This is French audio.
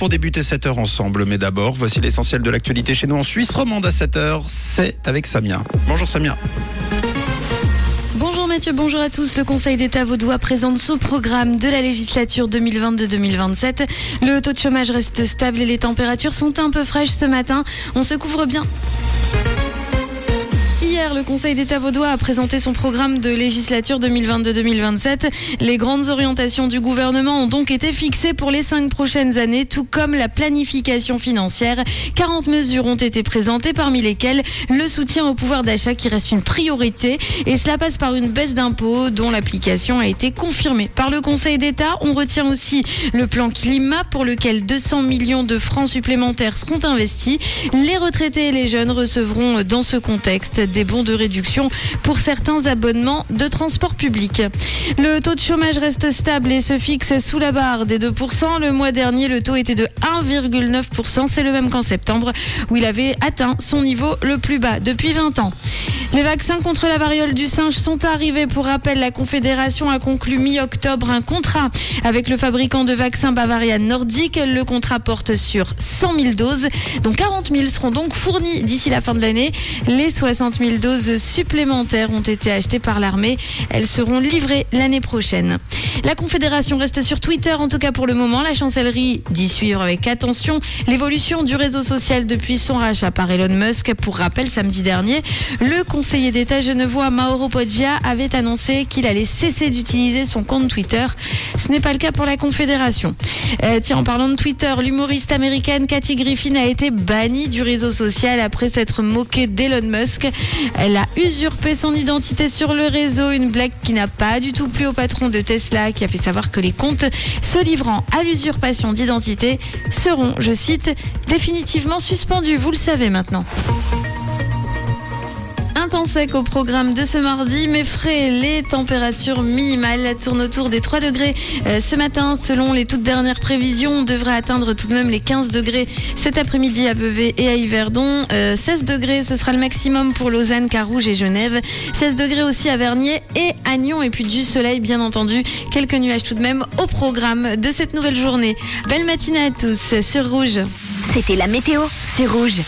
pour débuter cette heure ensemble. Mais d'abord, voici l'essentiel de l'actualité chez nous en Suisse romande à 7 heure. C'est avec Samia. Bonjour Samia. Bonjour Mathieu, bonjour à tous. Le Conseil d'État vaudois présente son programme de la législature 2022-2027. Le taux de chômage reste stable et les températures sont un peu fraîches ce matin. On se couvre bien. Le Conseil d'État vaudois a présenté son programme de législature 2022-2027. Les grandes orientations du gouvernement ont donc été fixées pour les cinq prochaines années, tout comme la planification financière. 40 mesures ont été présentées, parmi lesquelles le soutien au pouvoir d'achat qui reste une priorité. Et cela passe par une baisse d'impôts dont l'application a été confirmée par le Conseil d'État. On retient aussi le plan climat pour lequel 200 millions de francs supplémentaires seront investis. Les retraités et les jeunes recevront dans ce contexte des de réduction pour certains abonnements de transport public. Le taux de chômage reste stable et se fixe sous la barre des 2%. Le mois dernier, le taux était de 1,9%. C'est le même qu'en septembre où il avait atteint son niveau le plus bas depuis 20 ans. Les vaccins contre la variole du singe sont arrivés. Pour rappel, la Confédération a conclu mi-octobre un contrat avec le fabricant de vaccins Bavarian Nordique. Le contrat porte sur 100 000 doses, dont 40 000 seront donc fournies d'ici la fin de l'année. Les 60 000 doses supplémentaires ont été achetées par l'armée. Elles seront livrées l'année prochaine. La Confédération reste sur Twitter, en tout cas pour le moment. La chancellerie dit suivre avec attention l'évolution du réseau social depuis son rachat par Elon Musk. Pour rappel, samedi dernier, le conseiller d'État genevois Mauro Poggia avait annoncé qu'il allait cesser d'utiliser son compte Twitter. Ce n'est pas le cas pour la Confédération. Euh, tiens, en parlant de Twitter, l'humoriste américaine Cathy Griffin a été bannie du réseau social après s'être moquée d'Elon Musk. Elle a usurpé son identité sur le réseau, une blague qui n'a pas du tout plu au patron de Tesla qui a fait savoir que les comptes se livrant à l'usurpation d'identité seront, je cite, définitivement suspendus. Vous le savez maintenant. Un temps sec au programme de ce mardi, mais frais, les températures minimales tournent autour des 3 degrés. Euh, ce matin, selon les toutes dernières prévisions, on devrait atteindre tout de même les 15 degrés cet après-midi à Vevey et à Yverdon. 16 euh, degrés, ce sera le maximum pour Lausanne, Carouge et Genève. 16 degrés aussi à Vernier et à Nyon. Et puis du soleil, bien entendu. Quelques nuages tout de même au programme de cette nouvelle journée. Belle matinée à tous sur Rouge. C'était la météo, c'est Rouge.